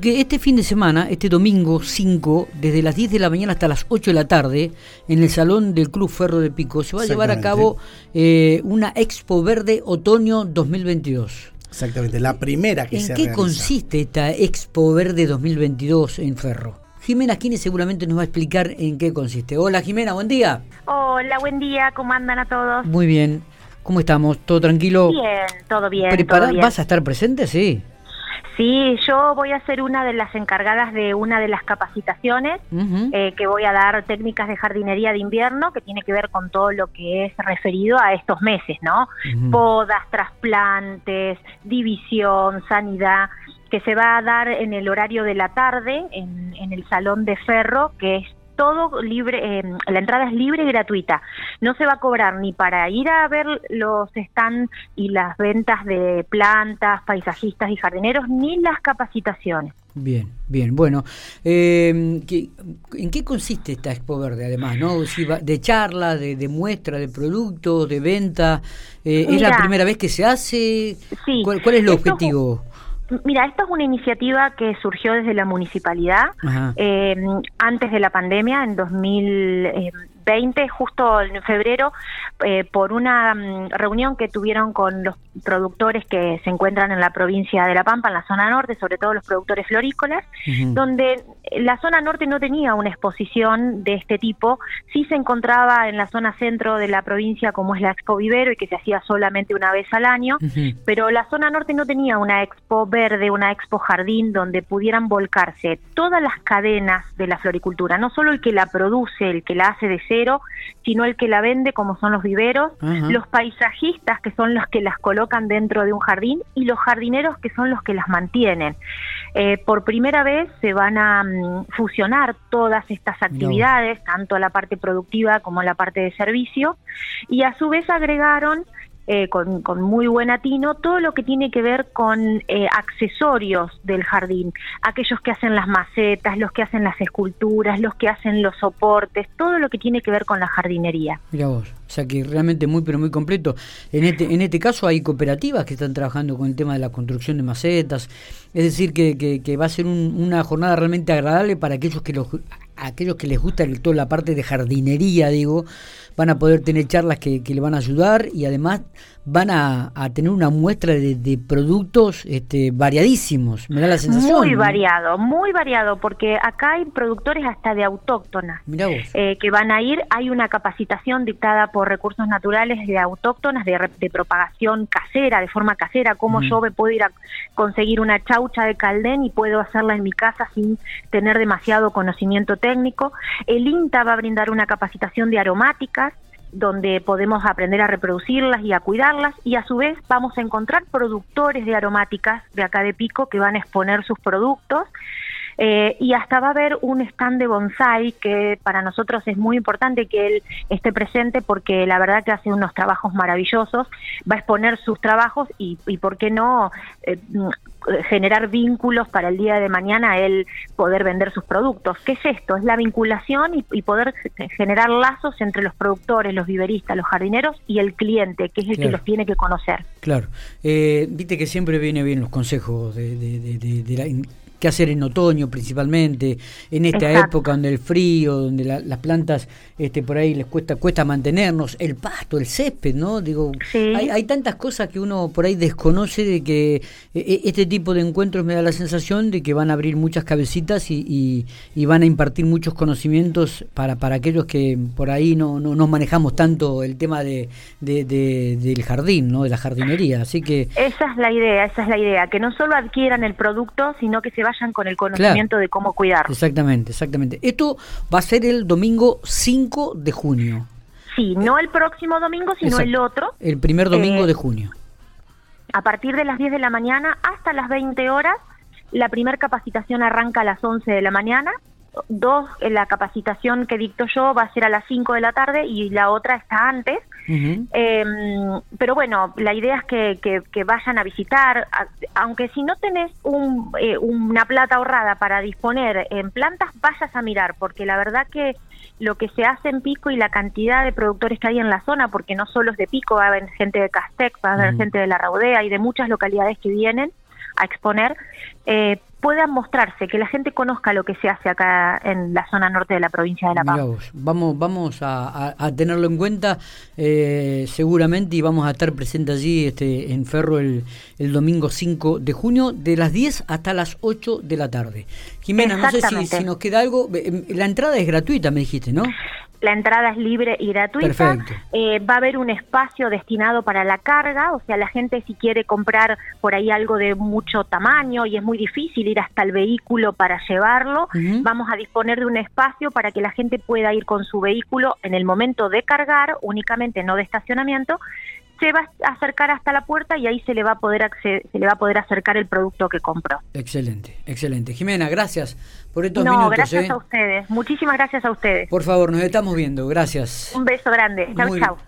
Que este fin de semana, este domingo 5, desde las 10 de la mañana hasta las 8 de la tarde, en el Salón del Club Ferro de Pico, se va a llevar a cabo eh, una Expo Verde Otoño 2022. Exactamente, la primera que se ¿En qué consiste esta Expo Verde 2022 en Ferro? Jimena Quine seguramente nos va a explicar en qué consiste. Hola Jimena, buen día. Hola, buen día, ¿cómo andan a todos? Muy bien. ¿Cómo estamos? ¿Todo tranquilo? Bien, todo bien. ¿Vas a estar presente? Sí. Sí, yo voy a ser una de las encargadas de una de las capacitaciones eh, que voy a dar técnicas de jardinería de invierno que tiene que ver con todo lo que es referido a estos meses, ¿no? Podas, trasplantes, división, sanidad, que se va a dar en el horario de la tarde en, en el Salón de Ferro, que es todo libre, eh, la entrada es libre y gratuita. No se va a cobrar ni para ir a ver los stands y las ventas de plantas, paisajistas y jardineros, ni las capacitaciones. Bien, bien. Bueno, eh, ¿en qué consiste esta Expo Verde además? ¿no? de charla, de, muestra, de productos, de venta. Eh, ¿Es la primera vez que se hace? Sí, ¿Cuál, es el objetivo? Mira, esto es una iniciativa que surgió desde la municipalidad eh, antes de la pandemia, en 2000, 20, justo en febrero, eh, por una mm, reunión que tuvieron con los productores que se encuentran en la provincia de La Pampa, en la zona norte, sobre todo los productores florícolas, donde la zona norte no tenía una exposición de este tipo, sí se encontraba en la zona centro de la provincia como es la Expo Vivero y que se hacía solamente una vez al año, pero la zona norte no tenía una Expo Verde, una Expo Jardín donde pudieran volcarse todas las cadenas de la floricultura, no solo el que la produce, el que la hace de cero, sino el que la vende, como son los viveros, los paisajistas, que son los que las colocan dentro de un jardín, y los jardineros, que son los que las mantienen. Eh, por primera vez se van a mm, fusionar todas estas actividades, tanto la parte productiva como la parte de servicio, y a su vez agregaron eh, con, muy buen atino todo lo que tiene que ver con eh, accesorios del jardín, aquellos que hacen las macetas, los que hacen las esculturas, los que hacen los soportes, todo lo que tiene que ver con la jardinería. Mira vos, o sea que realmente muy pero muy completo. En este, en este caso hay cooperativas que están trabajando con el tema de la construcción de macetas, es decir que, que, va a ser una jornada realmente agradable para aquellos que los aquellos que les gusta toda la parte de jardinería, digo, van a poder tener charlas que, le van a ayudar y además van a, tener una muestra de, productos este, variadísimos, me da la sensación. Muy variado, muy variado, porque acá hay productores hasta de autóctonas eh, que van a ir, hay una capacitación dictada por recursos naturales de autóctonas, de, propagación casera, de forma casera, cómo yo me puedo ir a conseguir una chaucha de caldén y puedo hacerla en mi casa sin tener demasiado conocimiento técnico. El INTA va a brindar una capacitación de aromáticas, donde podemos aprender a reproducirlas y a cuidarlas y a su vez vamos a encontrar productores de aromáticas de acá de Pico que van a exponer sus productos eh, y hasta va a haber un stand de bonsai que para nosotros es muy importante que él esté presente porque la verdad que hace unos trabajos maravillosos, va a exponer sus trabajos y, y por qué no eh, generar vínculos para el día de mañana él poder vender sus productos. ¿Qué es esto? Es la vinculación y, poder generar lazos entre los productores, los viveristas, los jardineros y el cliente, que es el que los tiene que conocer. Claro. Eh, Viste que siempre viene bien los consejos de, de, de, de la, qué hacer en otoño principalmente, en esta época donde el frío, donde las plantas este por ahí les cuesta cuesta mantenernos, el pasto, el césped, ¿no? Digo, hay, hay, tantas cosas que uno por ahí desconoce de que e, e, este tipo de encuentros me da la sensación de que van a abrir muchas cabecitas y, y, van a impartir muchos conocimientos para, para aquellos que por ahí no, no, no manejamos tanto el tema de, de, del jardín, ¿no? De la jardinería, así que... Esa es la idea, esa es la idea, que no solo adquieran el producto, sino que se vayan con el conocimiento de cómo cuidar. Exactamente, exactamente. Esto va a ser el domingo 5 de junio. Sí, no el próximo domingo, sino el otro. El primer domingo eh, de junio. A partir de las 10 de la mañana hasta las 20 horas, la primera capacitación arranca a las 11 de la mañana dos, la capacitación que dicto yo va a ser a las 5 de la tarde y la otra está antes. Em, pero bueno, la idea es que, que, vayan a visitar, aunque si no tenés un, eh, una plata ahorrada para disponer en plantas, vayas a mirar, porque la verdad que lo que se hace en Pico y la cantidad de productores que hay en la zona, porque no solo es de Pico, va a haber gente de Castec, va a haber gente de La Raudea y de muchas localidades que vienen a exponer, eh, puedan mostrarse, que la gente conozca lo que se hace acá en la zona norte de la provincia de La Paz. vamos, vamos a, tenerlo en cuenta eh, seguramente y vamos a estar presentes allí este, en Ferro el, el, domingo 5 de junio de las 10 hasta las 8 de la tarde. Jimena, no sé si, si nos queda algo, eh, la entrada es gratuita, me dijiste, ¿no? La entrada es libre y gratuita. Eh, va a haber un espacio destinado para la carga, o sea, la gente si quiere comprar por ahí algo de mucho tamaño y es muy difícil ir hasta el vehículo para llevarlo, vamos a disponer de un espacio para que la gente pueda ir con su vehículo en el momento de cargar, únicamente no de estacionamiento, se va a acercar hasta la puerta y ahí se le va a poder se le va a poder acercar el producto que compró. Excelente, excelente. Jimena, gracias por estos no, minutos. gracias ¿eh? a ustedes. Muchísimas gracias a ustedes. Por favor, nos estamos viendo. Gracias. Un beso grande. Chau, chau.